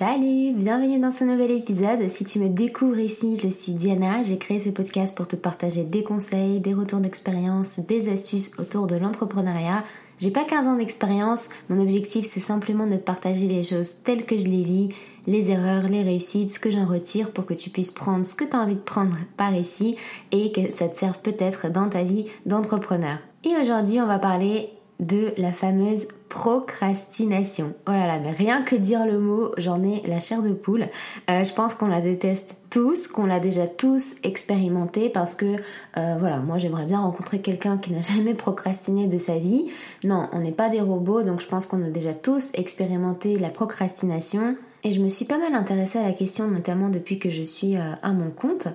Salut, bienvenue dans ce nouvel épisode. Si tu me découvres ici, je suis Diana. J'ai créé ce podcast pour te partager des conseils, des retours d'expérience, des astuces autour de l'entrepreneuriat. J'ai pas 15 ans d'expérience, mon objectif c'est simplement de te partager les choses telles que je les vis, les erreurs, les réussites, ce que j'en retire pour que tu puisses prendre ce que tu as envie de prendre par ici et que ça te serve peut-être dans ta vie d'entrepreneur. Et aujourd'hui, on va parler de la fameuse procrastination. Oh là là, mais rien que dire le mot, j'en ai la chair de poule. Euh, je pense qu'on la déteste tous, qu'on l'a déjà tous expérimenté parce que euh, voilà, moi j'aimerais bien rencontrer quelqu'un qui n'a jamais procrastiné de sa vie. Non, on n'est pas des robots, donc je pense qu'on a déjà tous expérimenté la procrastination. Et je me suis pas mal intéressée à la question, notamment depuis que je suis euh, à mon compte.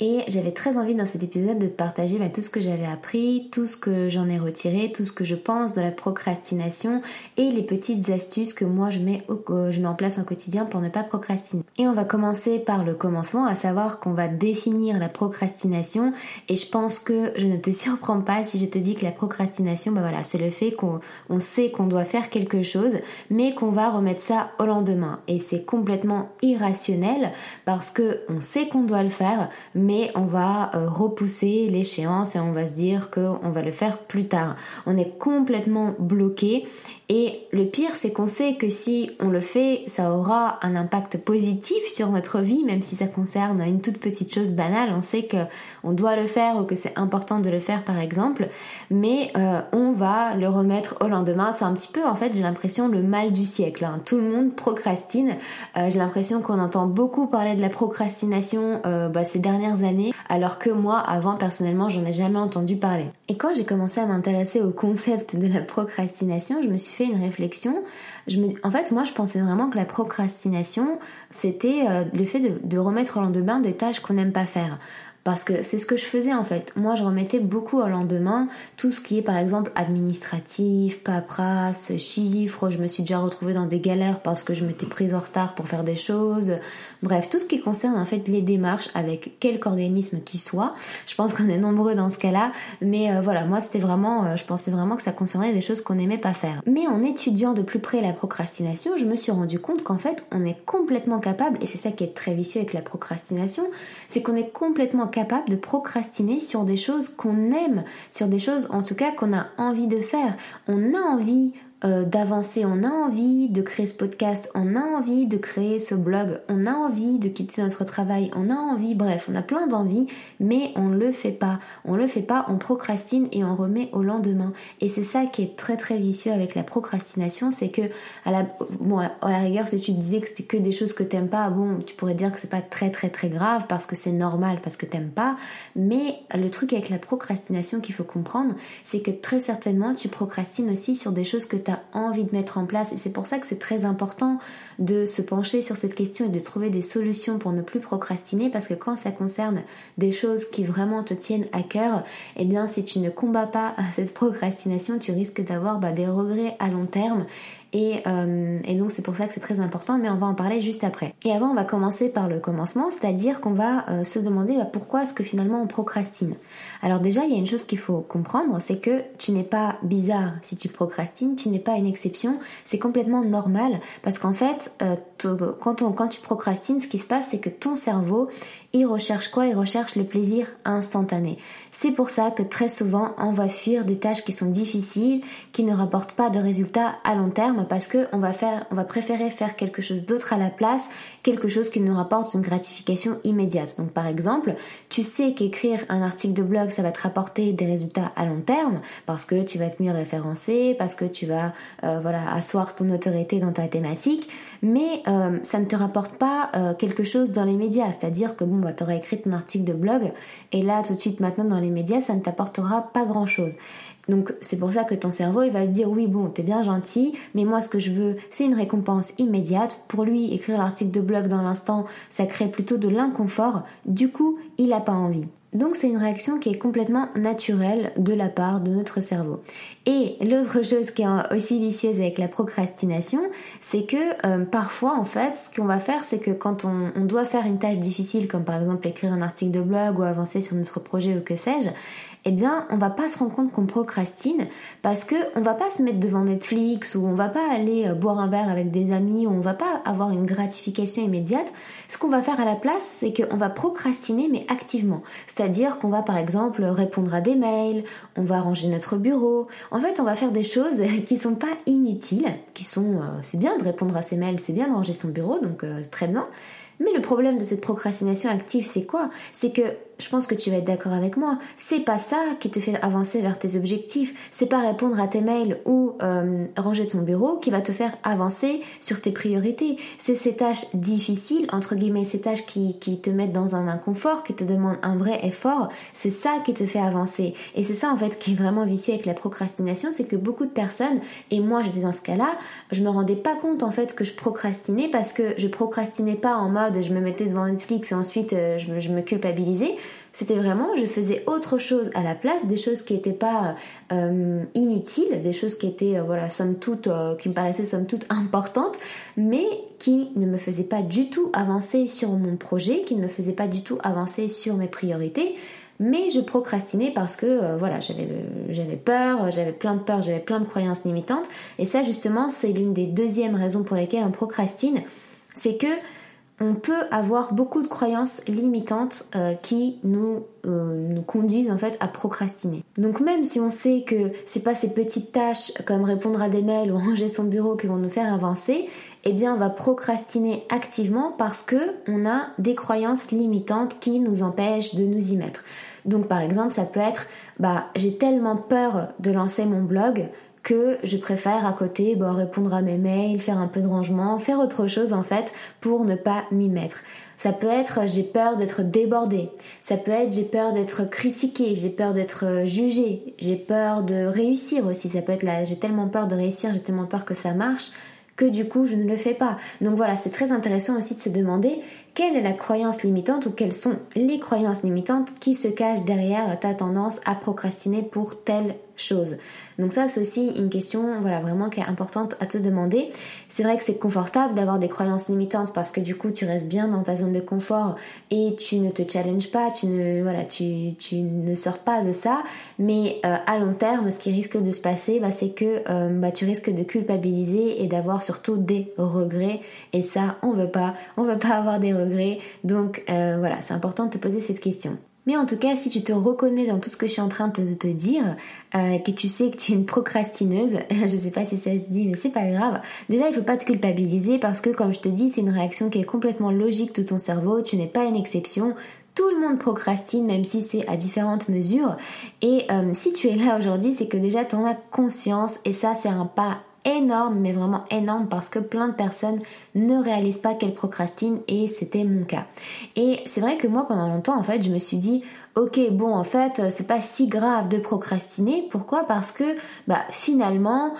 Et j'avais très envie dans cet épisode de te partager bah, tout ce que j'avais appris, tout ce que j'en ai retiré, tout ce que je pense de la procrastination et les petites astuces que moi je mets, je mets en place au quotidien pour ne pas procrastiner. Et on va commencer par le commencement, à savoir qu'on va définir la procrastination. Et je pense que je ne te surprends pas si je te dis que la procrastination, bah voilà, c'est le fait qu'on sait qu'on doit faire quelque chose, mais qu'on va remettre ça au lendemain. C'est complètement irrationnel parce que on sait qu'on doit le faire, mais on va euh, repousser l'échéance et on va se dire qu'on va le faire plus tard. On est complètement bloqué et le pire, c'est qu'on sait que si on le fait, ça aura un impact positif sur notre vie, même si ça concerne une toute petite chose banale. On sait que on doit le faire ou que c'est important de le faire, par exemple, mais euh, on va le remettre au lendemain. C'est un petit peu, en fait, j'ai l'impression le mal du siècle. Hein. Tout le monde procrastine. Euh, j'ai l'impression qu'on entend beaucoup parler de la procrastination euh, bah, ces dernières années, alors que moi, avant, personnellement, j'en ai jamais entendu parler. Et quand j'ai commencé à m'intéresser au concept de la procrastination, je me suis une réflexion. En fait, moi, je pensais vraiment que la procrastination, c'était euh, le fait de remettre au lendemain des tâches qu'on n'aime pas faire. Parce que c'est ce que je faisais en fait. Moi, je remettais beaucoup au lendemain tout ce qui est par exemple administratif, paperasse, chiffres. Je me suis déjà retrouvée dans des galères parce que je m'étais prise en retard pour faire des choses. Bref, tout ce qui concerne en fait les démarches avec quelque organisme qui soit. Je pense qu'on est nombreux dans ce cas-là. Mais euh, voilà, moi, c'était vraiment, euh, je pensais vraiment que ça concernait des choses qu'on n'aimait pas faire. Mais en étudiant de plus près la procrastination, je me suis rendu compte qu'en fait, on est complètement capable, et c'est ça qui est très vicieux avec la procrastination, c'est qu'on est complètement capable de procrastiner sur des choses qu'on aime, sur des choses en tout cas qu'on a envie de faire. On a envie euh, d'avancer, on a envie de créer ce podcast, on a envie de créer ce blog, on a envie de quitter notre travail, on a envie, bref, on a plein d'envies, mais on le fait pas. On le fait pas, on procrastine et on remet au lendemain. Et c'est ça qui est très très vicieux avec la procrastination, c'est que à la, bon, à la rigueur, si tu disais que c'était que des choses que t'aimes pas, bon, tu pourrais dire que c'est pas très très très grave parce que c'est normal, parce que t'aimes pas. Mais le truc avec la procrastination qu'il faut comprendre, c'est que très certainement tu procrastines aussi sur des choses que envie de mettre en place. Et c'est pour ça que c'est très important de se pencher sur cette question et de trouver des solutions pour ne plus procrastiner parce que quand ça concerne des choses qui vraiment te tiennent à cœur, eh bien si tu ne combats pas cette procrastination, tu risques d'avoir bah, des regrets à long terme euh, et, donc c'est pour ça que c'est très important, mais on va en parler juste après. Et avant, on va commencer par le commencement, c'est-à-dire qu'on va euh, se demander bah, pourquoi est-ce que finalement on procrastine? Alors déjà, il y a une chose qu'il faut comprendre, c'est que tu n'es pas bizarre si tu procrastines, tu n'es pas une exception, c'est complètement normal, parce qu'en fait, euh, quand, on, quand tu procrastines, ce qui se passe, c'est que ton cerveau, il recherche quoi? Il recherche le plaisir instantané. C'est pour ça que très souvent on va fuir des tâches qui sont difficiles, qui ne rapportent pas de résultats à long terme parce que on va faire, on va préférer faire quelque chose d'autre à la place, quelque chose qui nous rapporte une gratification immédiate. Donc par exemple, tu sais qu'écrire un article de blog ça va te rapporter des résultats à long terme parce que tu vas être mieux référencé, parce que tu vas euh, voilà asseoir ton autorité dans ta thématique, mais euh, ça ne te rapporte pas euh, quelque chose dans les médias, c'est-à-dire que bon bah, tu auras écrit ton article de blog et là tout de suite maintenant dans les médias ça ne t'apportera pas grand chose. Donc c'est pour ça que ton cerveau il va se dire oui bon t'es bien gentil mais moi ce que je veux c'est une récompense immédiate. Pour lui écrire l'article de blog dans l'instant ça crée plutôt de l'inconfort. Du coup il n'a pas envie. Donc c'est une réaction qui est complètement naturelle de la part de notre cerveau. Et l'autre chose qui est aussi vicieuse avec la procrastination, c'est que euh, parfois en fait ce qu'on va faire c'est que quand on, on, doit faire une tâche difficile comme par exemple écrire un article de blog ou avancer sur notre projet ou que sais-je, eh bien, on va pas se rendre compte qu'on procrastine parce que on va pas se mettre devant Netflix ou on va pas aller euh, boire un verre avec des amis ou on va pas avoir une gratification immédiate. Ce qu'on va faire à la place, c'est qu'on va procrastiner mais activement. C'est-à-dire qu'on va par exemple répondre à des mails, on va ranger notre bureau. En fait, on va faire des choses qui sont pas inutiles, qui sont euh, c'est bien de répondre à ses mails, c'est bien de ranger son bureau, donc euh, très bien. Mais le problème de cette procrastination active, c'est quoi? C'est que je pense que tu vas être d'accord avec moi. C'est pas ça qui te fait avancer vers tes objectifs. C'est pas répondre à tes mails ou euh, ranger ton bureau qui va te faire avancer sur tes priorités. C'est ces tâches difficiles, entre guillemets, ces tâches qui, qui te mettent dans un inconfort, qui te demandent un vrai effort. C'est ça qui te fait avancer. Et c'est ça en fait qui est vraiment vicieux avec la procrastination, c'est que beaucoup de personnes, et moi j'étais dans ce cas-là, je me rendais pas compte en fait que je procrastinais parce que je procrastinais pas en mode je me mettais devant Netflix et ensuite euh, je je me culpabilisais. C'était vraiment, je faisais autre chose à la place, des choses qui n'étaient pas euh, inutiles, des choses qui étaient, euh, voilà, somme toute, euh, qui me paraissaient somme toute importantes, mais qui ne me faisaient pas du tout avancer sur mon projet, qui ne me faisaient pas du tout avancer sur mes priorités. Mais je procrastinais parce que voilà, j'avais peur, j'avais plein de peur, j'avais plein de croyances limitantes. Et ça, justement, c'est l'une des deuxièmes raisons pour lesquelles on procrastine, c'est que on peut avoir beaucoup de croyances limitantes euh, qui nous, euh, nous conduisent en fait à procrastiner. Donc même si on sait que c'est pas ces petites tâches comme répondre à des mails ou ranger son bureau qui vont nous faire avancer, eh bien on va procrastiner activement parce que on a des croyances limitantes qui nous empêchent de nous y mettre. Donc par exemple, ça peut être bah j'ai tellement peur de lancer mon blog que je préfère à côté bah, répondre à mes mails, faire un peu de rangement, faire autre chose en fait pour ne pas m'y mettre. Ça peut être j'ai peur d'être débordée. Ça peut être j'ai peur d'être critiquée, j'ai peur d'être jugée, j'ai peur de réussir aussi. Ça peut être là j'ai tellement peur de réussir, j'ai tellement peur que ça marche que du coup je ne le fais pas. Donc voilà, c'est très intéressant aussi de se demander quelle est la croyance limitante ou quelles sont les croyances limitantes qui se cachent derrière ta tendance à procrastiner pour telle chose? Donc ça c'est aussi une question voilà vraiment qui est importante à te demander. C'est vrai que c'est confortable d'avoir des croyances limitantes parce que du coup tu restes bien dans ta zone de confort et tu ne te challenges pas, tu ne voilà, tu, ne sors pas de ça, mais euh, à long terme ce qui risque de se passer bah, c'est que euh, bah, tu risques de culpabiliser et d'avoir surtout des regrets et ça on veut pas, on veut pas avoir des regrets. Donc euh, voilà, c'est important de te poser cette question. Mais en tout cas, si tu te reconnais dans tout ce que je suis en train de te, dire, euh, que tu sais que tu es une procrastineuse, je sais pas si ça se dit, mais c'est pas grave. Déjà, il faut pas te culpabiliser parce que, comme je te dis, c'est une réaction qui est complètement logique de ton cerveau. Tu n'es pas une exception. Tout le monde procrastine, même si c'est à différentes mesures. Et euh, si tu es là aujourd'hui, c'est que déjà tu en as conscience et ça, c'est un pas énorme, mais vraiment énorme parce que plein de personnes ne réalisent pas qu'elles procrastinent et c'était mon cas. Et c'est vrai que moi pendant longtemps en fait je me suis dit ok bon en fait c'est pas si grave de procrastiner. Pourquoi? Parce que bah finalement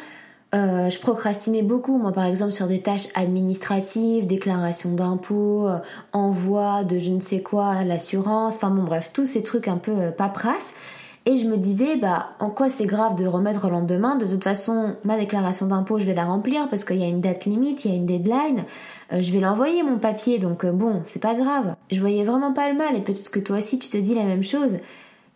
euh, je procrastinais beaucoup, moi par exemple sur des tâches administratives, déclaration d'impôts, euh, envoi de je ne sais quoi à l'assurance, enfin bon bref, tous ces trucs un peu euh, paperasse. Et je me disais, bah, en quoi c'est grave de remettre au lendemain? De toute façon, ma déclaration d'impôt, je vais la remplir parce qu'il y a une date limite, il y a une deadline. Euh, je vais l'envoyer mon papier, donc euh, bon, c'est pas grave. Je voyais vraiment pas le mal et peut-être que toi aussi tu te dis la même chose.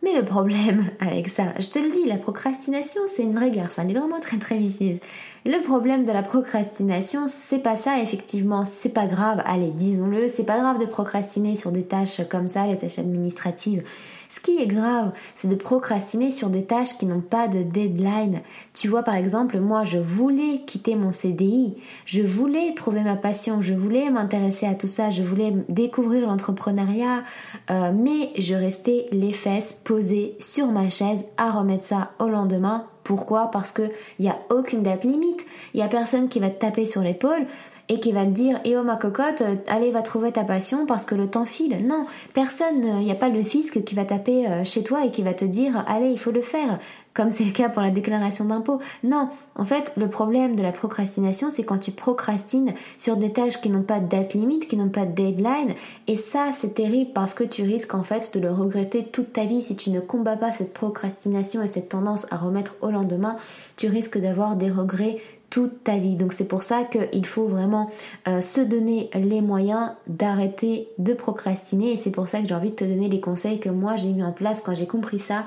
Mais le problème avec ça, je te le dis, la procrastination, c'est une vraie guerre, ça, vraiment très très vicieuse. Le problème de la procrastination, c'est pas ça, effectivement, c'est pas grave, allez, disons-le, c'est pas grave de procrastiner sur des tâches comme ça, les tâches administratives. Ce qui est grave, c'est de procrastiner sur des tâches qui n'ont pas de deadline. Tu vois, par exemple, moi, je voulais quitter mon CDI, je voulais trouver ma passion, je voulais m'intéresser à tout ça, je voulais découvrir l'entrepreneuriat, euh, mais je restais les fesses posées sur ma chaise à remettre ça au lendemain. Pourquoi? Parce qu'il n'y a aucune date limite. Il n'y a personne qui va te taper sur l'épaule et qui va te dire Eh oh ma cocotte, euh, allez va trouver ta passion parce que le temps file. Non, personne, il n'y a pas le fisc qui va taper euh, chez toi et qui va te dire Allez, il faut le faire comme c'est le cas pour la déclaration d'impôt. Non, en fait, le problème de la procrastination, c'est quand tu procrastines sur des tâches qui n'ont pas de date limite, qui n'ont pas de deadline. Et ça, c'est terrible parce que tu risques en fait de le regretter toute ta vie si tu ne combats pas cette procrastination et cette tendance à remettre au lendemain. Tu risques d'avoir des regrets toute ta vie. Donc c'est pour ça qu'il faut vraiment euh, se donner les moyens d'arrêter de procrastiner et c'est pour ça que j'ai envie de te donner les conseils que moi j'ai mis en place quand j'ai compris ça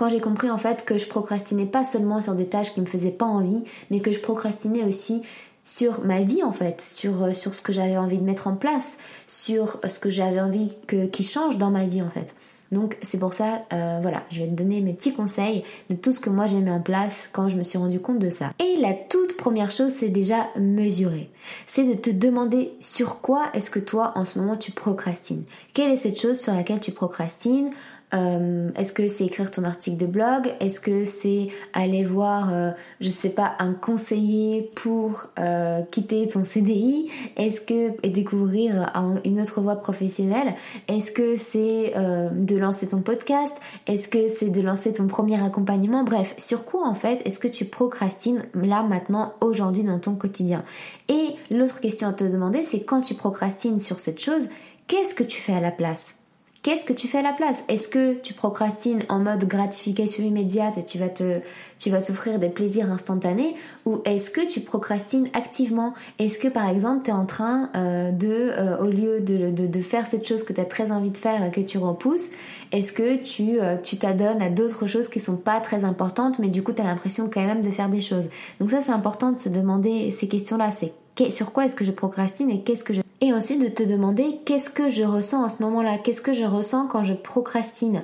quand j'ai compris en fait que je procrastinais pas seulement sur des tâches qui me faisaient pas envie, mais que je procrastinais aussi sur ma vie en fait, sur, euh, ce que j'avais envie de mettre en place, sur euh, ce que j'avais envie que, qui change dans ma vie en fait. Donc c'est pour ça, euh, voilà, je vais te donner mes petits conseils de tout ce que moi j'ai mis en place quand je me suis rendu compte de ça. Et la toute première chose, c'est déjà mesurer. C'est de te demander sur quoi est-ce que toi en ce moment tu procrastines. Quelle est cette chose sur laquelle tu procrastines? Euh, est-ce que c'est écrire ton article de blog? Est-ce que c'est aller voir, euh, je sais pas, un conseiller pour euh, quitter ton CDI Est-ce que et découvrir une autre voie professionnelle? Est-ce que c'est de lancer ton podcast? Est-ce que c'est de lancer ton premier accompagnement? Bref, sur quoi en fait est-ce que tu procrastines là maintenant aujourd'hui dans ton quotidien? Et l'autre question à te demander, c'est quand tu procrastines sur cette chose, qu'est-ce que tu fais à la place? Qu'est-ce que tu fais à la place? Est-ce que tu procrastines en mode gratification immédiate et tu vas te, tu vas t'offrir des plaisirs instantanés? Ou est-ce que tu procrastines activement? Est-ce que par exemple tu es en train euh, de, euh, au lieu de, de, faire cette chose que tu as très envie de faire et que tu repousses, est-ce que tu euh, tu t'adonnes à d'autres choses qui sont pas très importantes mais du coup tu as l'impression quand même de faire des choses? Donc ça c'est important de se demander ces questions-là, c'est sur quoi est-ce que je procrastine et qu'est-ce que je et ensuite de te demander qu'est-ce que je ressens à ce moment-là, qu'est-ce que je ressens quand je procrastine?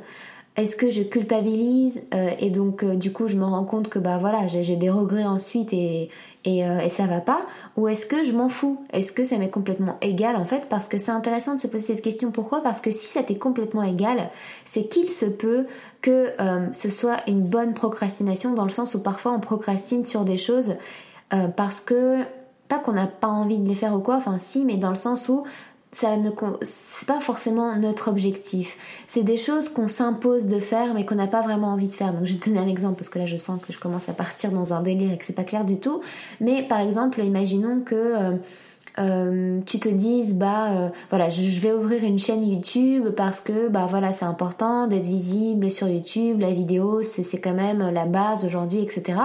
Est-ce que je culpabilise euh, et donc euh, du coup je me rends compte que bah voilà j'ai des regrets ensuite et, et, euh, et ça va pas? Ou est-ce que je m'en fous? Est-ce que ça m'est complètement égal en fait? Parce que c'est intéressant de se poser cette question. Pourquoi? Parce que si ça t'est complètement égal, c'est qu'il se peut que ce soit une bonne procrastination dans le sens où parfois on procrastine sur des choses parce que pas qu'on n'a pas envie de les faire ou quoi, enfin si, mais dans le sens où ça ne c'est pas forcément notre objectif. C'est des choses qu'on s'impose de faire mais qu'on n'a pas vraiment envie de faire. Donc je vais te donner un exemple parce que là je sens que je commence à partir dans un délire et que c'est pas clair du tout. Mais par exemple, imaginons que euh, euh, tu te dises bah euh, voilà je, je, vais ouvrir une chaîne YouTube parce que bah voilà c'est important d'être visible sur YouTube, la vidéo c'est quand même la base aujourd'hui etc.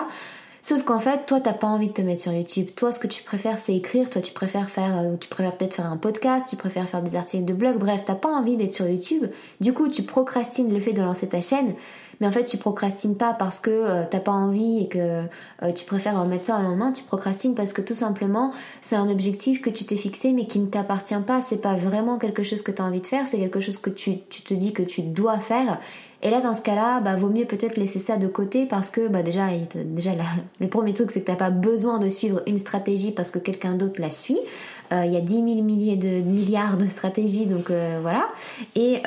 Sauf qu'en fait, toi, t'as pas envie de te mettre sur YouTube. Toi, ce que tu préfères, c'est écrire. Toi, tu préfères faire, euh, tu préfères peut-être faire un podcast. Tu préfères faire des articles de blog. Bref, t'as pas envie d'être sur YouTube. Du coup, tu procrastines le fait de lancer ta chaîne. Mais en fait, tu procrastines pas parce que euh, t'as pas envie et que euh, tu préfères mettre ça au lendemain. Tu procrastines parce que tout simplement, c'est un objectif que tu t'es fixé mais qui ne t'appartient pas. C'est pas vraiment quelque chose que tu as envie de faire. C'est quelque chose que tu, tu te dis que tu dois faire et là, dans ce cas-là, bah, vaut mieux peut-être laisser ça de côté parce que bah, déjà, déjà le premier truc, c'est que tu n'as pas besoin de suivre une stratégie parce que quelqu'un d'autre la suit. Euh, il y a 10 000 milliers de milliards de stratégies, donc voilà. Et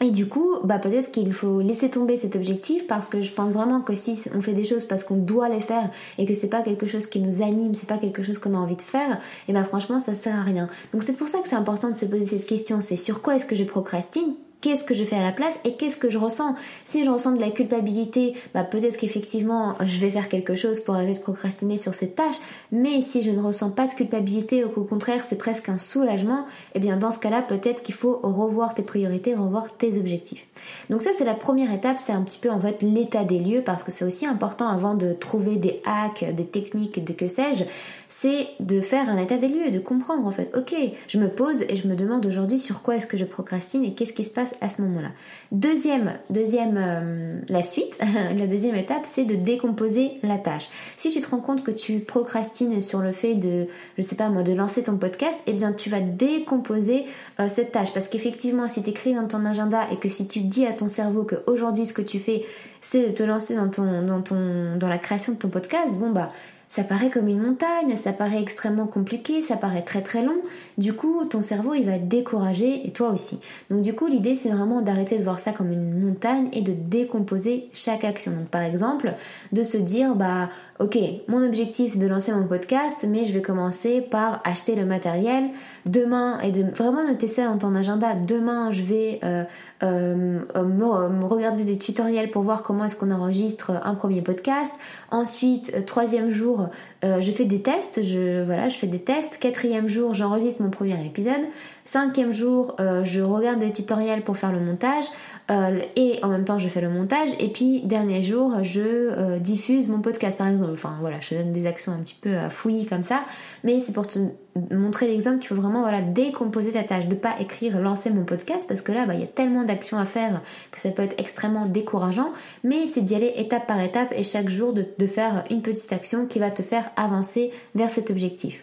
et du coup, bah peut-être qu'il faut laisser tomber cet objectif parce que je pense vraiment que si on fait des choses parce qu'on doit les faire et que c'est pas quelque chose qui nous anime, c'est pas quelque chose qu'on a envie de faire, et bah franchement ça sert à rien. Donc c'est pour ça que c'est important de se poser cette question, c'est sur quoi est-ce que je procrastine? Qu'est-ce que je fais à la place et qu'est-ce que je ressens. Si je ressens de la culpabilité, bah peut-être qu'effectivement je vais faire quelque chose pour arrêter de procrastiner sur cette tâche, mais si je ne ressens pas de culpabilité ou qu'au contraire c'est presque un soulagement, eh bien dans ce cas-là peut-être qu'il faut revoir tes priorités, revoir tes objectifs. Donc ça c'est la première étape, c'est un petit peu en fait l'état des lieux parce que c'est aussi important avant de trouver des hacks, des techniques, des que sais-je, c'est de faire un état des lieux, de comprendre en fait, ok, je me pose et je me demande aujourd'hui sur quoi est-ce que je procrastine et qu'est-ce qui se passe à ce moment-là. Deuxième, deuxième, euh, la suite, la deuxième étape, c'est de décomposer la tâche. Si tu te rends compte que tu procrastines sur le fait de, je sais pas moi, de lancer ton podcast, eh bien tu vas décomposer euh, cette tâche parce qu'effectivement, si tu écris dans ton agenda et que si tu dis à ton cerveau que aujourd'hui ce que tu fais, c'est de te lancer dans ton, dans ton, dans la création de ton podcast, bon bah ça paraît comme une montagne, ça paraît extrêmement compliqué, ça paraît très très long. Du coup, ton cerveau, il va être découragé et toi aussi. Donc du coup, l'idée, c'est vraiment d'arrêter de voir ça comme une montagne et de décomposer chaque action. Donc par exemple, de se dire, bah ok, mon objectif c'est de lancer mon podcast, mais je vais commencer par acheter le matériel demain et de vraiment noter ça dans ton agenda. Demain, je vais euh, euh, me, regarder des tutoriels pour voir comment est-ce qu'on enregistre un premier podcast. Ensuite, euh, troisième jour, je fais des tests. Je voilà, je fais des tests. Quatrième jour, j'enregistre mon premier épisode. Cinquième jour, je regarde des tutoriels pour faire le montage. Et en même temps, je fais le montage. Et puis, dernier jour, je diffuse mon podcast, par exemple. Enfin, voilà, je donne des actions un petit peu à fouillis comme ça. Mais c'est pour te montrer l'exemple qu'il faut vraiment voilà, décomposer ta tâche, de pas écrire lancer mon podcast parce que là bah, il y a tellement d'actions à faire que ça peut être extrêmement décourageant, mais c'est d'y aller étape par étape et chaque jour de faire une petite action qui va te faire avancer vers cet objectif.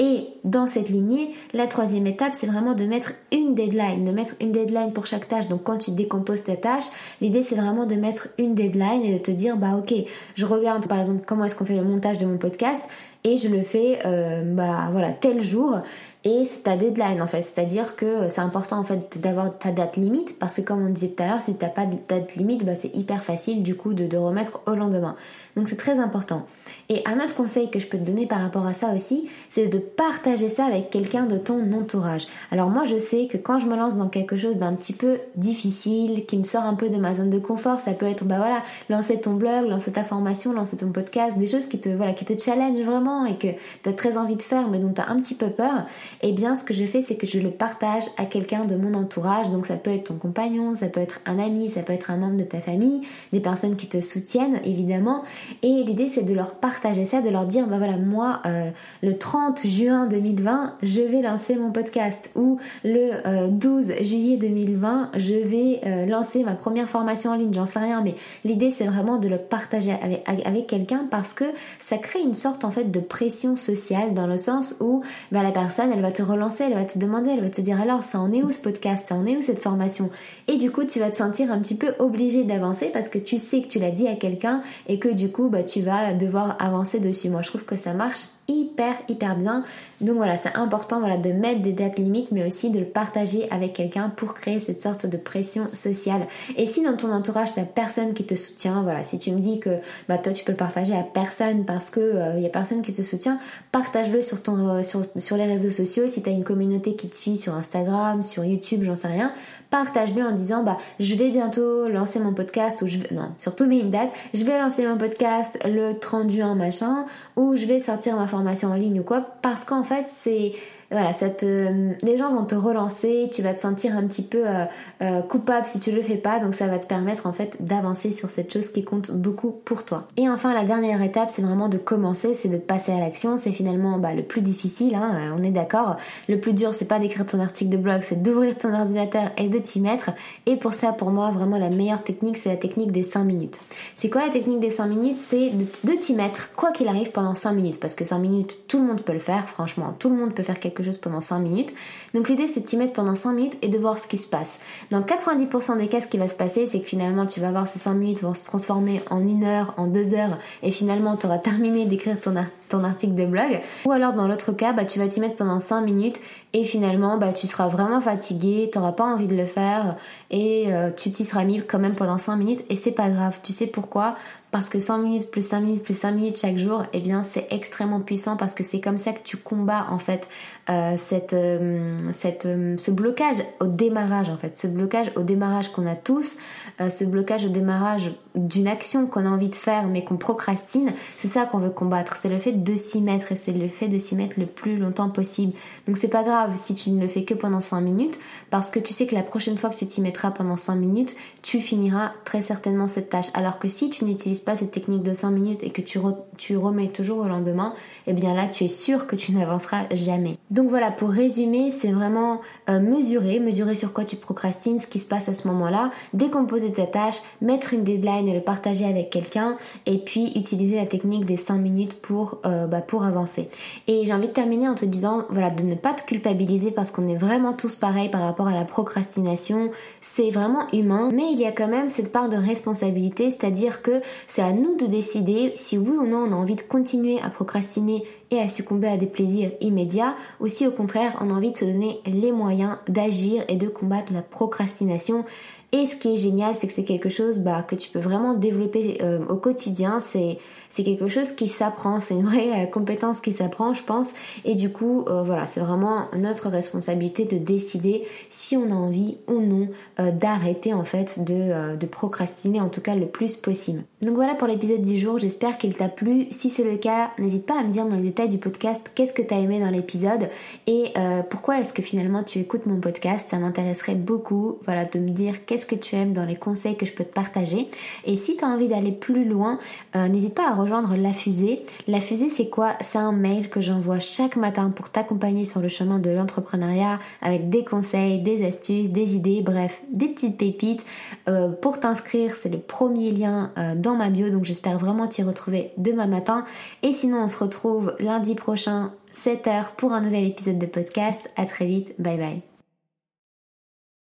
Et dans cette lignée, la troisième étape, c'est vraiment de mettre une deadline, de mettre une deadline pour chaque tâche. Donc quand tu décomposes ta tâche, l'idée c'est vraiment de mettre une deadline et de te dire, bah ok, je regarde par exemple comment est-ce qu'on fait le montage de mon podcast et je le fais euh, bah voilà tel jour et c'est ta deadline en fait. C'est à dire que c'est important en fait d'avoir ta date limite parce que comme on disait tout à l'heure si t'as pas de date limite bah, c'est hyper facile du coup de, de remettre au lendemain. Donc c'est très important et un autre conseil que je peux te donner par rapport à ça aussi, c'est de partager ça avec quelqu'un de ton entourage. Alors moi je sais que quand je me lance dans quelque chose d'un petit peu difficile, qui me sort un peu de ma zone de confort, ça peut être bah voilà, lancer ton blog, lancer ta formation, lancer ton podcast, des choses qui te voilà, qui te challenge vraiment et que tu as très envie de faire mais dont tu as un petit peu peur. Eh bien ce que je fais c'est que je le partage à quelqu'un de mon entourage. Donc ça peut être ton compagnon, ça peut être un ami, ça peut être un membre de ta famille, des personnes qui te soutiennent évidemment et l'idée c'est de leur partager ça, de leur dire, bah voilà, moi, euh, le 30 juin 2020, je vais lancer mon podcast. Ou le 12 euh, juillet 2020, je vais euh, lancer ma première formation en ligne, j'en sais rien. Mais l'idée, c'est vraiment de le partager avec, avec quelqu'un parce que ça crée une sorte, en fait, de pression sociale dans le sens où bah, la personne, elle va te relancer, elle va te demander, elle va te dire, alors, ça en est où ce podcast? Ça en est où cette formation? Et du coup, tu vas te sentir un petit peu obligé d'avancer parce que tu sais que tu l'as dit à quelqu'un et que du coup, bah, tu vas devoir avancer dessus. Moi, je trouve que ça marche hyper hyper bien. Donc voilà, c'est important voilà de mettre des dates limites mais aussi de le partager avec quelqu'un pour créer cette sorte de pression sociale. Et si dans ton entourage tu personne qui te soutient, voilà, si tu me dis que bah toi tu peux le partager à personne parce que il euh, y a personne qui te soutient, partage-le sur ton euh, sur, les réseaux sociaux si tu as une communauté qui te suit sur Instagram, sur YouTube, j'en sais rien, partage-le en disant bah je vais bientôt lancer mon podcast ou je vais non, surtout mets une date, je vais lancer mon podcast le 30 juin machin ou je vais sortir ma en ligne ou quoi parce qu'en fait c'est voilà, ça les gens vont te relancer, tu vas te sentir un petit peu euh, euh, coupable si tu le fais pas, donc ça va te permettre en fait d'avancer sur cette chose qui compte beaucoup pour toi. Et enfin, la dernière étape, c'est vraiment de commencer, c'est de passer à l'action. C'est finalement bah, le plus difficile, hein, euh, on est d'accord. Le plus dur, c'est pas d'écrire ton article de blog, c'est d'ouvrir ton ordinateur et de t'y mettre. Et pour ça, pour moi, vraiment la meilleure technique, c'est la technique des 5 minutes. C'est quoi la technique des 5 minutes? C'est de, de t'y mettre, quoi qu'il arrive, pendant 5 minutes. Parce que 5 minutes, tout le monde peut le faire, franchement, tout le monde peut faire quelque pendant 5 minutes. Donc l'idée c'est de t'y mettre pendant 5 minutes et de voir ce qui se passe. Dans 90% des cas, ce qui va se passer, c'est que finalement tu vas voir ces 5 minutes vont se transformer en 1 heure, en 2 heures, et finalement tu auras terminé d'écrire ton, article de blog. Ou alors dans l'autre cas, bah, tu vas t'y mettre pendant 5 minutes et finalement bah, tu seras vraiment fatigué, tu n'auras pas envie de le faire et euh, tu t'y seras mis quand même pendant 5 minutes et c'est pas grave. Tu sais pourquoi? Parce que 5 minutes plus 5 minutes plus 5 minutes chaque jour, eh bien c'est extrêmement puissant parce que c'est comme ça que tu combats en fait euh, cette, euh, cette, ce blocage au démarrage en fait, ce blocage au démarrage qu'on a tous, ce blocage au démarrage d'une action qu'on a envie de faire mais qu'on procrastine, c'est ça qu'on veut combattre, c'est le fait de s'y mettre et c'est le fait de s'y mettre le plus longtemps possible. Donc c'est pas grave si tu ne le fais que pendant 5 minutes parce que tu sais que la prochaine fois que tu t'y mettras pendant 5 minutes, tu finiras très certainement cette tâche. Alors que si tu n'utilises pas cette technique de 5 minutes et que tu, remets toujours au lendemain, eh bien là, tu es sûr que tu n'avanceras jamais. Donc voilà, pour résumer, c'est vraiment euh, mesurer, mesurer sur quoi tu procrastines, ce qui se passe à ce moment-là, décomposer ta tâche, mettre une deadline et le partager avec quelqu'un, et puis utiliser la technique des 5 minutes pour, euh, bah, pour avancer. Et j'ai envie de terminer en te disant, voilà, de ne pas te culpabiliser parce qu'on est vraiment tous pareils par rapport à la procrastination. C'est vraiment humain, mais il y a quand même cette part de responsabilité, c'est-à-dire que c'est à nous de décider si oui ou non on a envie de continuer à procrastiner et à succomber à des plaisirs immédiats, ou si au contraire on a envie de se donner les moyens d'agir et de combattre la procrastination. Et ce qui est génial, c'est que c'est quelque chose bah, que tu peux vraiment développer euh, au quotidien. C'est c'est quelque chose qui s'apprend, c'est une vraie compétence qui s'apprend, je pense. Et du coup, voilà, c'est vraiment notre responsabilité de décider si on a envie ou non d'arrêter en fait de, de procrastiner, en tout cas le plus possible. Donc voilà pour l'épisode du jour, j'espère qu'il t'a plu. Si c'est le cas, n'hésite pas à me dire dans les détails du podcast qu'est-ce que tu as aimé dans l'épisode et pourquoi est-ce que finalement tu écoutes mon podcast. Ça m'intéresserait beaucoup voilà, de me dire qu'est-ce que tu aimes dans les conseils que je peux te partager. Et si tu as envie d'aller plus loin, euh, n'hésite pas à rejoindre La Fusée. La Fusée, c'est quoi? C'est un mail que j'envoie chaque matin pour t'accompagner sur le chemin de l'entrepreneuriat avec des conseils, des astuces, des idées, bref, des petites pépites. Euh, pour t'inscrire, c'est le premier lien euh, dans ma bio, donc j'espère vraiment t'y retrouver demain matin. Et sinon, on se retrouve lundi prochain 7h pour un nouvel épisode de podcast. À très vite. Bye bye.